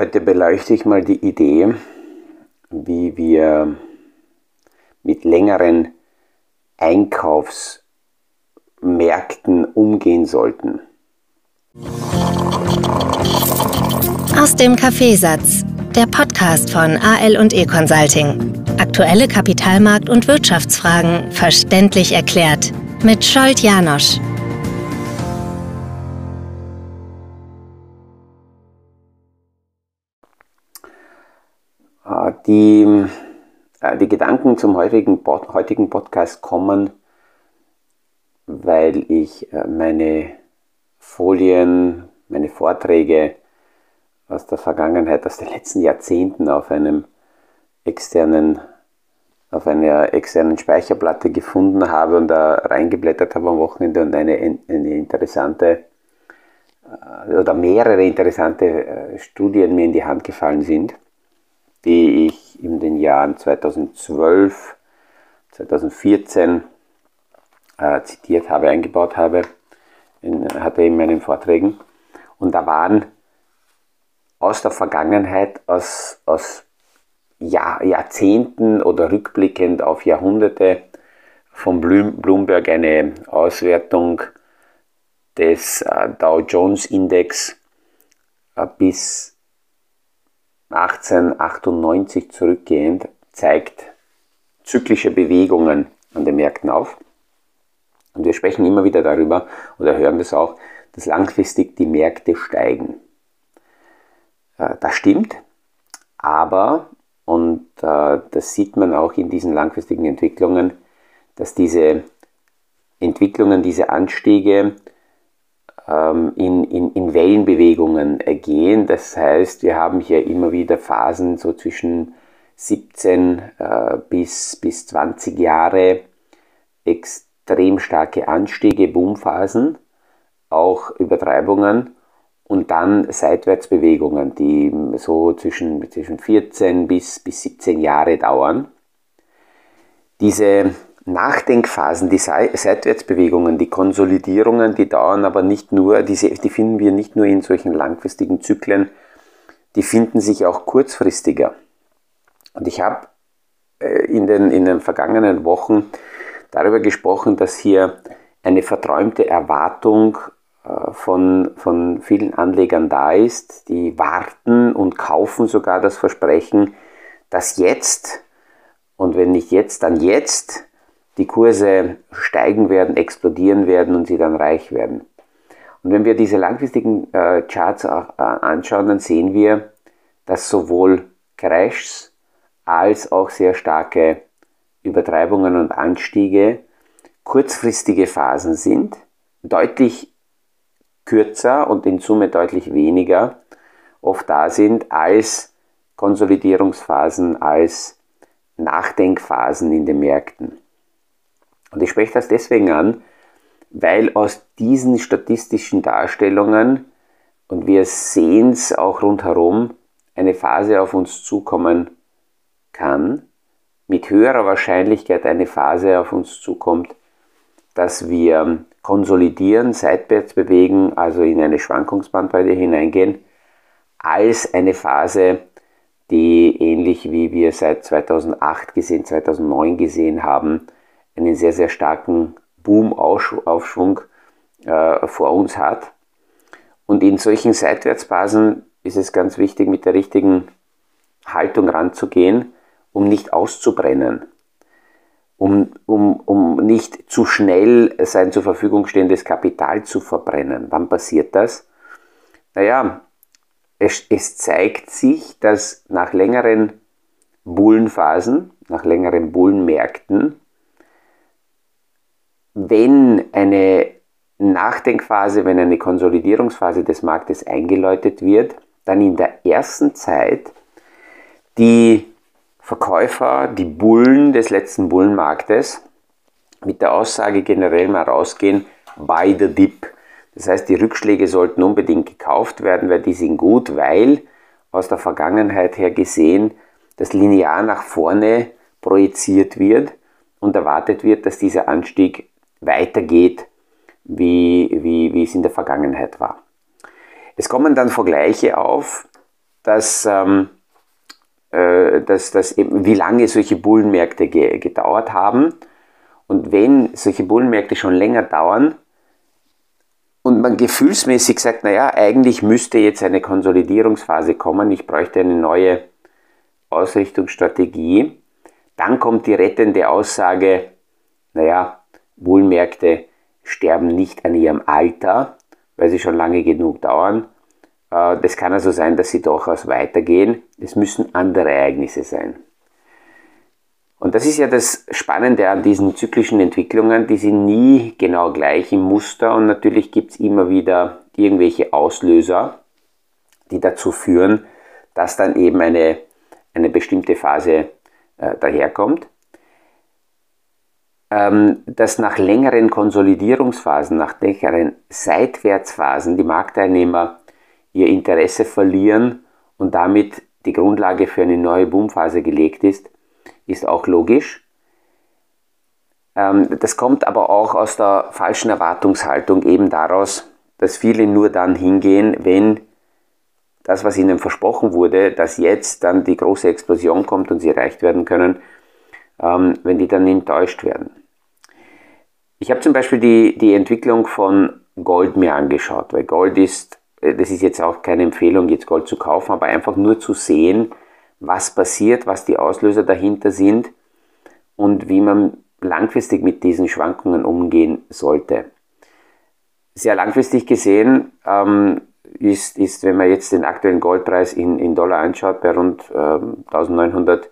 Heute beleuchte ich mal die Idee, wie wir mit längeren Einkaufsmärkten umgehen sollten. Aus dem Kaffeesatz, der Podcast von AL und E Consulting. Aktuelle Kapitalmarkt- und Wirtschaftsfragen verständlich erklärt mit Scholt Janosch. Die, äh, die Gedanken zum heutigen, heutigen Podcast kommen, weil ich äh, meine Folien, meine Vorträge aus der Vergangenheit, aus den letzten Jahrzehnten auf einem externen, auf einer externen Speicherplatte gefunden habe und da reingeblättert habe am Wochenende und eine, eine interessante oder mehrere interessante Studien mir in die Hand gefallen sind die ich in den Jahren 2012, 2014 äh, zitiert habe, eingebaut habe, in, hatte in meinen Vorträgen. Und da waren aus der Vergangenheit, aus, aus Jahr, Jahrzehnten oder rückblickend auf Jahrhunderte von Bloomberg eine Auswertung des äh, Dow Jones Index äh, bis 1898 zurückgehend zeigt zyklische Bewegungen an den Märkten auf. Und wir sprechen immer wieder darüber oder hören das auch, dass langfristig die Märkte steigen. Äh, das stimmt, aber, und äh, das sieht man auch in diesen langfristigen Entwicklungen, dass diese Entwicklungen, diese Anstiege in, in, in Wellenbewegungen gehen. Das heißt, wir haben hier immer wieder Phasen so zwischen 17 äh, bis, bis 20 Jahre extrem starke Anstiege, Boomphasen, auch Übertreibungen und dann Seitwärtsbewegungen, die so zwischen, zwischen 14 bis, bis 17 Jahre dauern. Diese Nachdenkphasen, die Seitwärtsbewegungen, die Konsolidierungen, die dauern aber nicht nur, diese, die finden wir nicht nur in solchen langfristigen Zyklen, die finden sich auch kurzfristiger. Und ich habe äh, in den, in den vergangenen Wochen darüber gesprochen, dass hier eine verträumte Erwartung äh, von, von vielen Anlegern da ist, die warten und kaufen sogar das Versprechen, dass jetzt, und wenn nicht jetzt, dann jetzt, die Kurse steigen werden, explodieren werden und sie dann reich werden. Und wenn wir diese langfristigen äh, Charts auch, äh, anschauen, dann sehen wir, dass sowohl Crashs als auch sehr starke Übertreibungen und Anstiege kurzfristige Phasen sind, deutlich kürzer und in Summe deutlich weniger oft da sind als Konsolidierungsphasen, als Nachdenkphasen in den Märkten. Und ich spreche das deswegen an, weil aus diesen statistischen Darstellungen, und wir sehen es auch rundherum, eine Phase auf uns zukommen kann, mit höherer Wahrscheinlichkeit eine Phase auf uns zukommt, dass wir konsolidieren, seitwärts bewegen, also in eine Schwankungsbandbreite hineingehen, als eine Phase, die ähnlich wie wir seit 2008 gesehen, 2009 gesehen haben, einen sehr, sehr starken Boom-Aufschwung äh, vor uns hat. Und in solchen Seitwärtsphasen ist es ganz wichtig, mit der richtigen Haltung ranzugehen, um nicht auszubrennen, um, um, um nicht zu schnell sein zur Verfügung stehendes Kapital zu verbrennen. Wann passiert das? Naja, es, es zeigt sich, dass nach längeren Bullenphasen, nach längeren Bullenmärkten, wenn eine Nachdenkphase, wenn eine Konsolidierungsphase des Marktes eingeläutet wird, dann in der ersten Zeit die Verkäufer, die Bullen des letzten Bullenmarktes mit der Aussage generell mal rausgehen, buy the dip. Das heißt, die Rückschläge sollten unbedingt gekauft werden, weil die sind gut, weil aus der Vergangenheit her gesehen das linear nach vorne projiziert wird und erwartet wird, dass dieser Anstieg weitergeht, wie, wie, wie es in der Vergangenheit war. Es kommen dann Vergleiche auf, dass, ähm, äh, dass, dass eben, wie lange solche Bullenmärkte ge gedauert haben. Und wenn solche Bullenmärkte schon länger dauern und man gefühlsmäßig sagt, naja, eigentlich müsste jetzt eine Konsolidierungsphase kommen, ich bräuchte eine neue Ausrichtungsstrategie, dann kommt die rettende Aussage, naja, Bullenmärkte sterben nicht an ihrem Alter, weil sie schon lange genug dauern. Äh, das kann also sein, dass sie durchaus weitergehen. Es müssen andere Ereignisse sein. Und das ist ja das Spannende an diesen zyklischen Entwicklungen, die sind nie genau gleich im Muster und natürlich gibt es immer wieder irgendwelche Auslöser, die dazu führen, dass dann eben eine, eine bestimmte Phase äh, daherkommt. Ähm, dass nach längeren Konsolidierungsphasen, nach längeren Seitwärtsphasen die Marktteilnehmer ihr Interesse verlieren und damit die Grundlage für eine neue Boomphase gelegt ist, ist auch logisch. Ähm, das kommt aber auch aus der falschen Erwartungshaltung, eben daraus, dass viele nur dann hingehen, wenn das, was ihnen versprochen wurde, dass jetzt dann die große Explosion kommt und sie erreicht werden können, ähm, wenn die dann enttäuscht werden. Ich habe zum Beispiel die, die Entwicklung von Gold mir angeschaut, weil Gold ist, äh, das ist jetzt auch keine Empfehlung, jetzt Gold zu kaufen, aber einfach nur zu sehen, was passiert, was die Auslöser dahinter sind und wie man langfristig mit diesen Schwankungen umgehen sollte. Sehr langfristig gesehen ähm, ist, ist, wenn man jetzt den aktuellen Goldpreis in, in Dollar anschaut, bei rund äh, 1900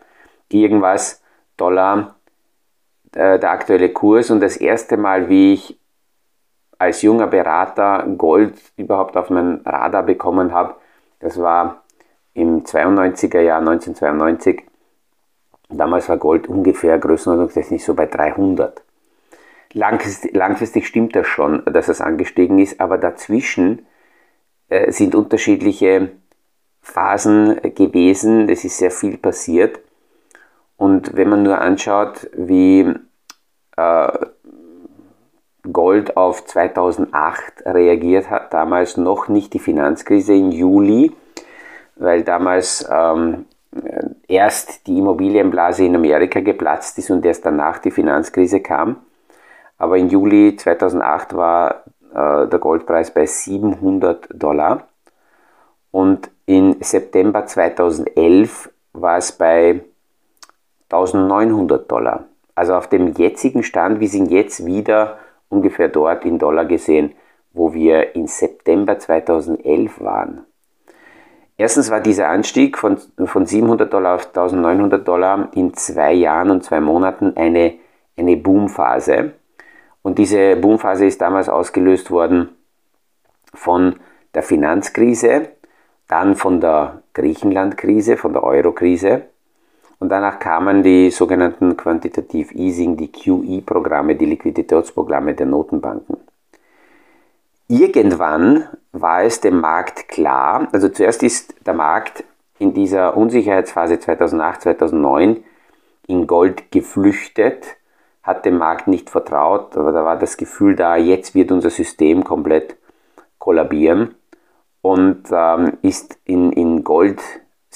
irgendwas Dollar äh, der aktuelle Kurs und das erste Mal, wie ich als junger Berater Gold überhaupt auf mein Radar bekommen habe, das war im 92er Jahr 1992. Damals war Gold ungefähr größenordnungstechnisch so bei 300. Langfristig, langfristig stimmt das schon, dass es angestiegen ist, aber dazwischen äh, sind unterschiedliche Phasen gewesen. Es ist sehr viel passiert. Und wenn man nur anschaut, wie äh, Gold auf 2008 reagiert hat, damals noch nicht die Finanzkrise im Juli, weil damals ähm, erst die Immobilienblase in Amerika geplatzt ist und erst danach die Finanzkrise kam. Aber im Juli 2008 war äh, der Goldpreis bei 700 Dollar und im September 2011 war es bei 1900 Dollar. Also auf dem jetzigen Stand, wir sind jetzt wieder ungefähr dort in Dollar gesehen, wo wir im September 2011 waren. Erstens war dieser Anstieg von, von 700 Dollar auf 1900 Dollar in zwei Jahren und zwei Monaten eine, eine Boomphase. Und diese Boomphase ist damals ausgelöst worden von der Finanzkrise, dann von der Griechenlandkrise, von der Eurokrise. Und danach kamen die sogenannten Quantitative Easing, die QE-Programme, die Liquiditätsprogramme der Notenbanken. Irgendwann war es dem Markt klar, also zuerst ist der Markt in dieser Unsicherheitsphase 2008, 2009 in Gold geflüchtet, hat dem Markt nicht vertraut, aber da war das Gefühl da, jetzt wird unser System komplett kollabieren und ähm, ist in, in Gold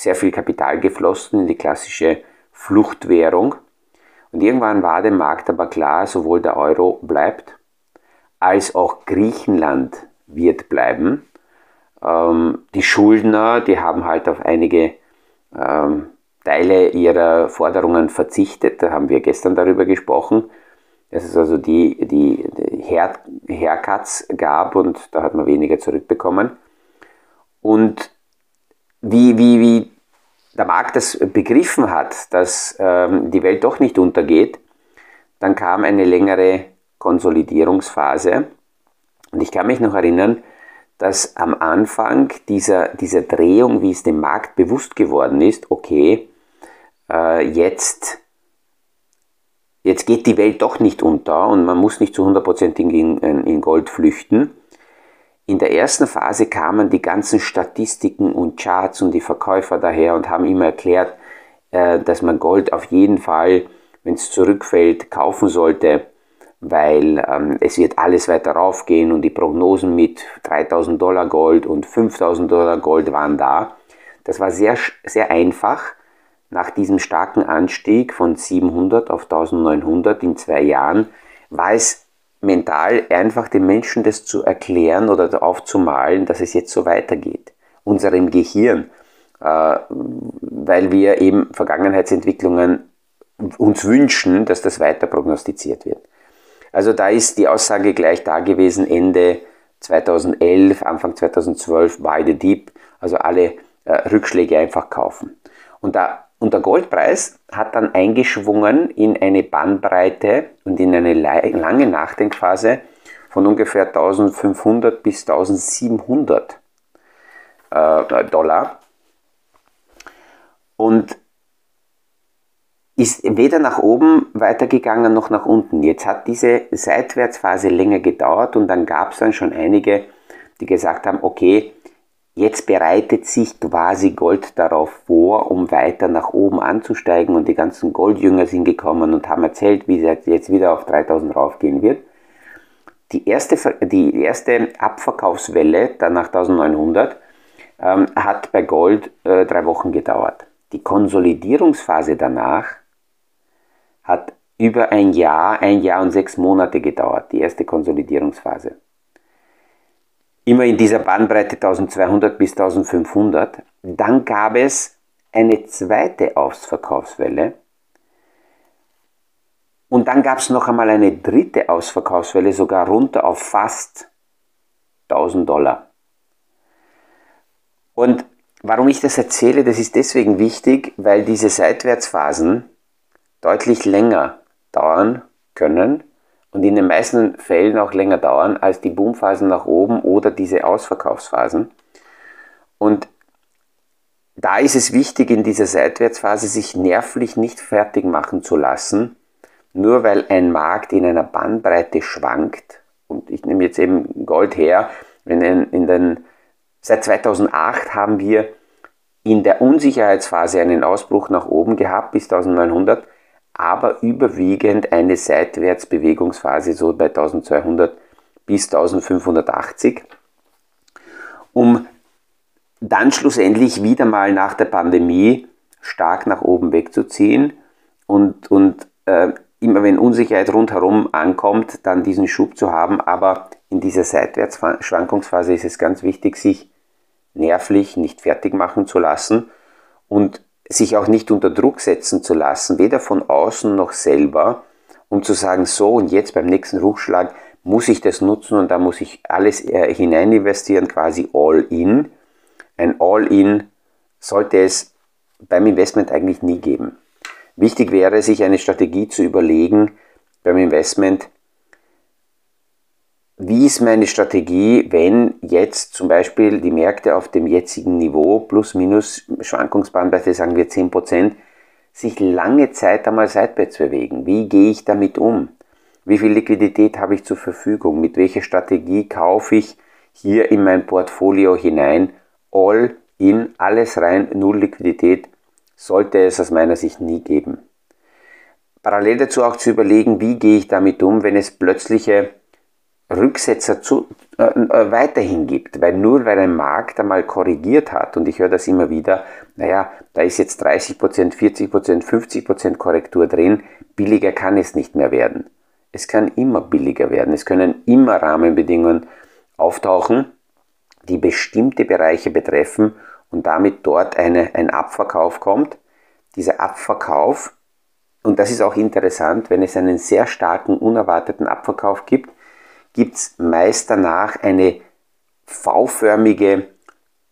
sehr viel Kapital geflossen, in die klassische Fluchtwährung. Und irgendwann war dem Markt aber klar, sowohl der Euro bleibt als auch Griechenland wird bleiben. Ähm, die Schuldner, die haben halt auf einige ähm, Teile ihrer Forderungen verzichtet. Da haben wir gestern darüber gesprochen, dass es also die, die, die Hair, Haircuts gab und da hat man weniger zurückbekommen. Und wie, wie, wie der Markt das begriffen hat, dass ähm, die Welt doch nicht untergeht, dann kam eine längere Konsolidierungsphase. Und ich kann mich noch erinnern, dass am Anfang dieser, dieser Drehung, wie es dem Markt bewusst geworden ist, okay, äh, jetzt, jetzt geht die Welt doch nicht unter und man muss nicht zu 100% in, in Gold flüchten. In der ersten Phase kamen die ganzen Statistiken und Charts und die Verkäufer daher und haben immer erklärt, äh, dass man Gold auf jeden Fall, wenn es zurückfällt, kaufen sollte weil ähm, es wird alles weiter raufgehen und die Prognosen mit 3000 Dollar Gold und 5000 Dollar Gold waren da. Das war sehr, sehr einfach. Nach diesem starken Anstieg von 700 auf 1900 in zwei Jahren war es mental einfach den Menschen das zu erklären oder aufzumalen, dass es jetzt so weitergeht. Unserem Gehirn, äh, weil wir eben Vergangenheitsentwicklungen uns wünschen, dass das weiter prognostiziert wird. Also da ist die Aussage gleich da gewesen, Ende 2011, Anfang 2012, buy the deep, also alle äh, Rückschläge einfach kaufen. Und, da, und der Goldpreis hat dann eingeschwungen in eine Bandbreite und in eine lange Nachdenkphase von ungefähr 1500 bis 1700 äh, Dollar. Und ist weder nach oben weitergegangen noch nach unten. Jetzt hat diese Seitwärtsphase länger gedauert und dann gab es dann schon einige, die gesagt haben, okay, jetzt bereitet sich quasi Gold darauf vor, um weiter nach oben anzusteigen und die ganzen Goldjünger sind gekommen und haben erzählt, wie es jetzt wieder auf 3000 raufgehen wird. Die erste, die erste Abverkaufswelle, dann nach 1900, ähm, hat bei Gold äh, drei Wochen gedauert. Die Konsolidierungsphase danach hat über ein Jahr, ein Jahr und sechs Monate gedauert, die erste Konsolidierungsphase. Immer in dieser Bandbreite 1200 bis 1500. Dann gab es eine zweite Ausverkaufswelle. Und dann gab es noch einmal eine dritte Ausverkaufswelle, sogar runter auf fast 1000 Dollar. Und warum ich das erzähle, das ist deswegen wichtig, weil diese Seitwärtsphasen deutlich länger dauern können und in den meisten Fällen auch länger dauern als die Boomphasen nach oben oder diese Ausverkaufsphasen. Und da ist es wichtig, in dieser Seitwärtsphase sich nervlich nicht fertig machen zu lassen, nur weil ein Markt in einer Bandbreite schwankt. Und ich nehme jetzt eben Gold her, den, in den, seit 2008 haben wir in der Unsicherheitsphase einen Ausbruch nach oben gehabt bis 1900 aber überwiegend eine Seitwärtsbewegungsphase so bei 1200 bis 1580, um dann schlussendlich wieder mal nach der Pandemie stark nach oben wegzuziehen und, und äh, immer wenn Unsicherheit rundherum ankommt, dann diesen Schub zu haben. Aber in dieser Seitwärtsschwankungsphase ist es ganz wichtig, sich nervlich nicht fertig machen zu lassen und sich auch nicht unter Druck setzen zu lassen, weder von außen noch selber, um zu sagen, so und jetzt beim nächsten Rückschlag muss ich das nutzen und da muss ich alles äh, hinein investieren, quasi all in. Ein all in sollte es beim Investment eigentlich nie geben. Wichtig wäre, sich eine Strategie zu überlegen beim Investment, wie ist meine Strategie, wenn jetzt zum Beispiel die Märkte auf dem jetzigen Niveau plus minus Schwankungsbandbreite, sagen wir 10%, sich lange Zeit einmal seitwärts bewegen? Wie gehe ich damit um? Wie viel Liquidität habe ich zur Verfügung? Mit welcher Strategie kaufe ich hier in mein Portfolio hinein? All in, alles rein, null Liquidität sollte es aus meiner Sicht nie geben. Parallel dazu auch zu überlegen, wie gehe ich damit um, wenn es plötzliche Rücksetzer zu, äh, äh, weiterhin gibt, weil nur weil ein Markt einmal korrigiert hat, und ich höre das immer wieder, naja, da ist jetzt 30%, 40%, 50% Korrektur drin, billiger kann es nicht mehr werden. Es kann immer billiger werden, es können immer Rahmenbedingungen auftauchen, die bestimmte Bereiche betreffen und damit dort eine, ein Abverkauf kommt. Dieser Abverkauf, und das ist auch interessant, wenn es einen sehr starken, unerwarteten Abverkauf gibt, gibt es meist danach eine V-förmige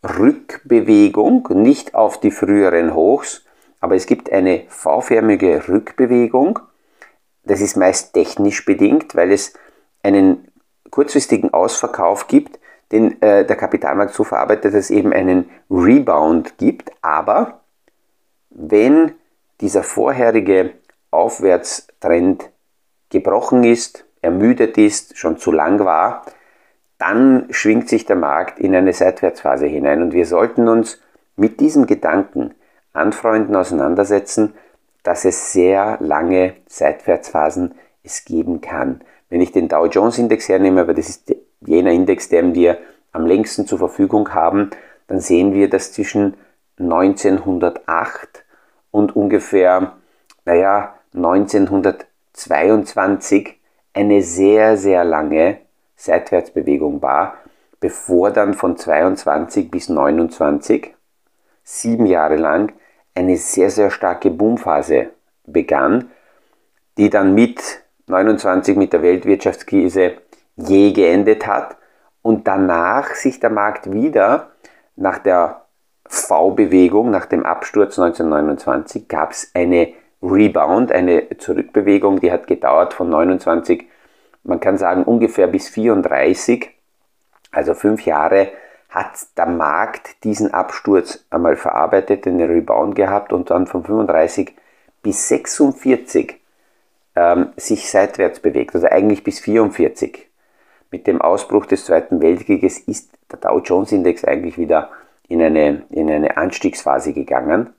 Rückbewegung, nicht auf die früheren Hochs, aber es gibt eine V-förmige Rückbewegung. Das ist meist technisch bedingt, weil es einen kurzfristigen Ausverkauf gibt, den äh, der Kapitalmarkt so verarbeitet, dass es eben einen Rebound gibt. Aber wenn dieser vorherige Aufwärtstrend gebrochen ist, ermüdet ist, schon zu lang war, dann schwingt sich der Markt in eine Seitwärtsphase hinein. Und wir sollten uns mit diesem Gedanken anfreunden, auseinandersetzen, dass es sehr lange Seitwärtsphasen es geben kann. Wenn ich den Dow Jones Index hernehme, aber das ist jener Index, den wir am längsten zur Verfügung haben, dann sehen wir, dass zwischen 1908 und ungefähr, naja, 1922 eine sehr, sehr lange Seitwärtsbewegung war, bevor dann von 22 bis 29, sieben Jahre lang, eine sehr, sehr starke Boomphase begann, die dann mit 29 mit der Weltwirtschaftskrise je geendet hat und danach sich der Markt wieder nach der V-Bewegung, nach dem Absturz 1929, gab es eine Rebound, eine Zurückbewegung, die hat gedauert von 29, man kann sagen ungefähr bis 34, also fünf Jahre hat der Markt diesen Absturz einmal verarbeitet, eine Rebound gehabt und dann von 35 bis 46 ähm, sich seitwärts bewegt, also eigentlich bis 44. Mit dem Ausbruch des Zweiten Weltkrieges ist der Dow Jones Index eigentlich wieder in eine, in eine Anstiegsphase gegangen.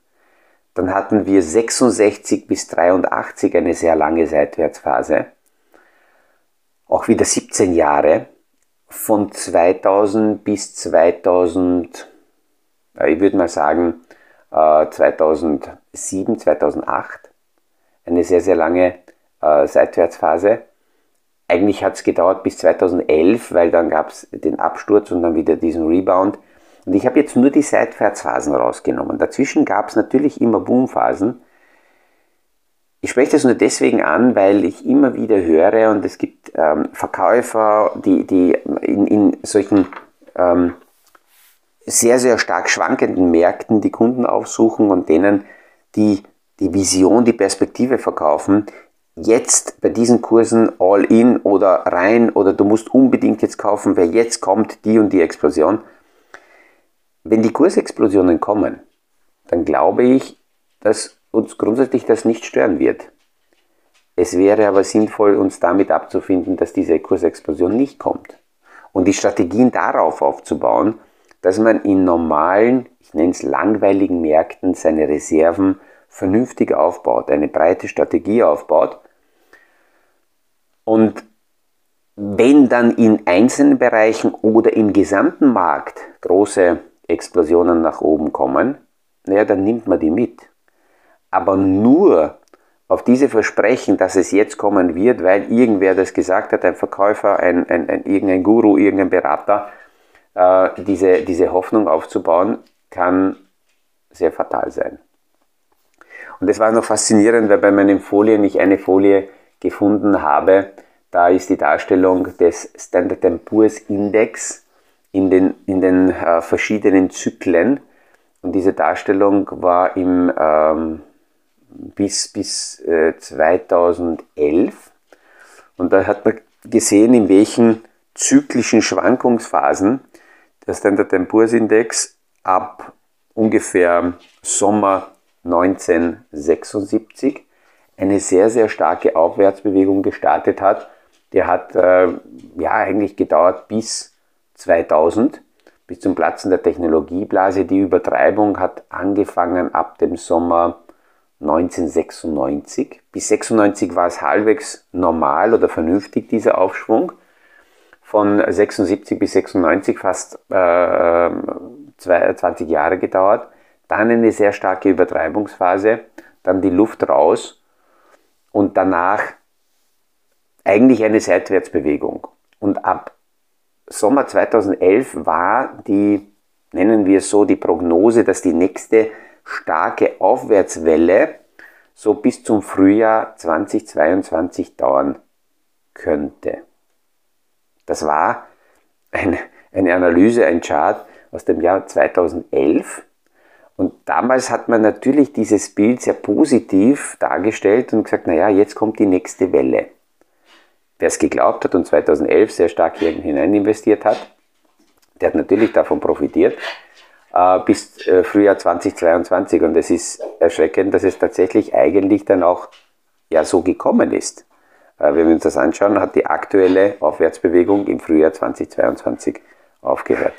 Dann hatten wir 66 bis 83 eine sehr lange Seitwärtsphase. Auch wieder 17 Jahre. Von 2000 bis 2000, ich würde mal sagen 2007, äh, 2008. Eine sehr, sehr lange äh, Seitwärtsphase. Eigentlich hat es gedauert bis 2011, weil dann gab es den Absturz und dann wieder diesen Rebound. Und ich habe jetzt nur die Seitwärtsphasen rausgenommen. Dazwischen gab es natürlich immer Boomphasen. Ich spreche das nur deswegen an, weil ich immer wieder höre und es gibt ähm, Verkäufer, die, die in, in solchen ähm, sehr, sehr stark schwankenden Märkten die Kunden aufsuchen und denen die, die Vision, die Perspektive verkaufen, jetzt bei diesen Kursen all in oder rein oder du musst unbedingt jetzt kaufen, weil jetzt kommt die und die Explosion. Wenn die Kursexplosionen kommen, dann glaube ich, dass uns grundsätzlich das nicht stören wird. Es wäre aber sinnvoll, uns damit abzufinden, dass diese Kursexplosion nicht kommt. Und die Strategien darauf aufzubauen, dass man in normalen, ich nenne es langweiligen Märkten seine Reserven vernünftig aufbaut, eine breite Strategie aufbaut. Und wenn dann in einzelnen Bereichen oder im gesamten Markt große Explosionen nach oben kommen, naja, dann nimmt man die mit. Aber nur auf diese Versprechen, dass es jetzt kommen wird, weil irgendwer das gesagt hat, ein Verkäufer, ein, ein, ein irgendein Guru, irgendein Berater, äh, diese, diese Hoffnung aufzubauen, kann sehr fatal sein. Und es war noch faszinierend, weil bei meinen Folien ich eine Folie gefunden habe, da ist die Darstellung des Standard Poor's Index in den, in den äh, verschiedenen Zyklen. Und diese Darstellung war im, ähm, bis, bis äh, 2011. Und da hat man gesehen, in welchen zyklischen Schwankungsphasen der Standard Poor's Index ab ungefähr Sommer 1976 eine sehr, sehr starke Aufwärtsbewegung gestartet hat. Der hat äh, ja eigentlich gedauert bis 2000 bis zum Platzen der Technologieblase. Die Übertreibung hat angefangen ab dem Sommer 1996. Bis 96 war es halbwegs normal oder vernünftig, dieser Aufschwung. Von 76 bis 96 fast äh, 20 Jahre gedauert. Dann eine sehr starke Übertreibungsphase, dann die Luft raus und danach eigentlich eine Seitwärtsbewegung. Und ab Sommer 2011 war die, nennen wir es so, die Prognose, dass die nächste starke Aufwärtswelle so bis zum Frühjahr 2022 dauern könnte. Das war eine, eine Analyse, ein Chart aus dem Jahr 2011. Und damals hat man natürlich dieses Bild sehr positiv dargestellt und gesagt, naja, jetzt kommt die nächste Welle. Wer es geglaubt hat und 2011 sehr stark hier hinein investiert hat, der hat natürlich davon profitiert äh, bis äh, Frühjahr 2022 und es ist erschreckend, dass es tatsächlich eigentlich dann auch ja so gekommen ist. Äh, wenn wir uns das anschauen, hat die aktuelle Aufwärtsbewegung im Frühjahr 2022 aufgehört.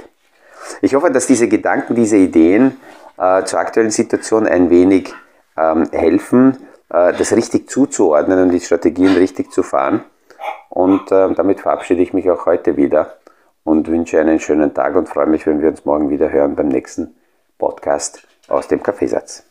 Ich hoffe, dass diese Gedanken, diese Ideen äh, zur aktuellen Situation ein wenig ähm, helfen, äh, das richtig zuzuordnen und die Strategien richtig zu fahren. Und äh, damit verabschiede ich mich auch heute wieder und wünsche einen schönen Tag und freue mich, wenn wir uns morgen wieder hören beim nächsten Podcast aus dem Kaffeesatz.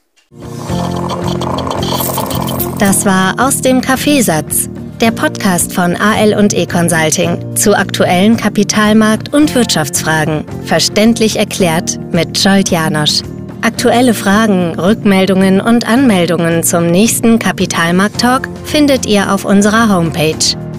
Das war aus dem Kaffeesatz, der Podcast von AL und E Consulting zu aktuellen Kapitalmarkt- und Wirtschaftsfragen, verständlich erklärt mit Scholt Janosch. Aktuelle Fragen, Rückmeldungen und Anmeldungen zum nächsten Kapitalmarkt-Talk findet ihr auf unserer Homepage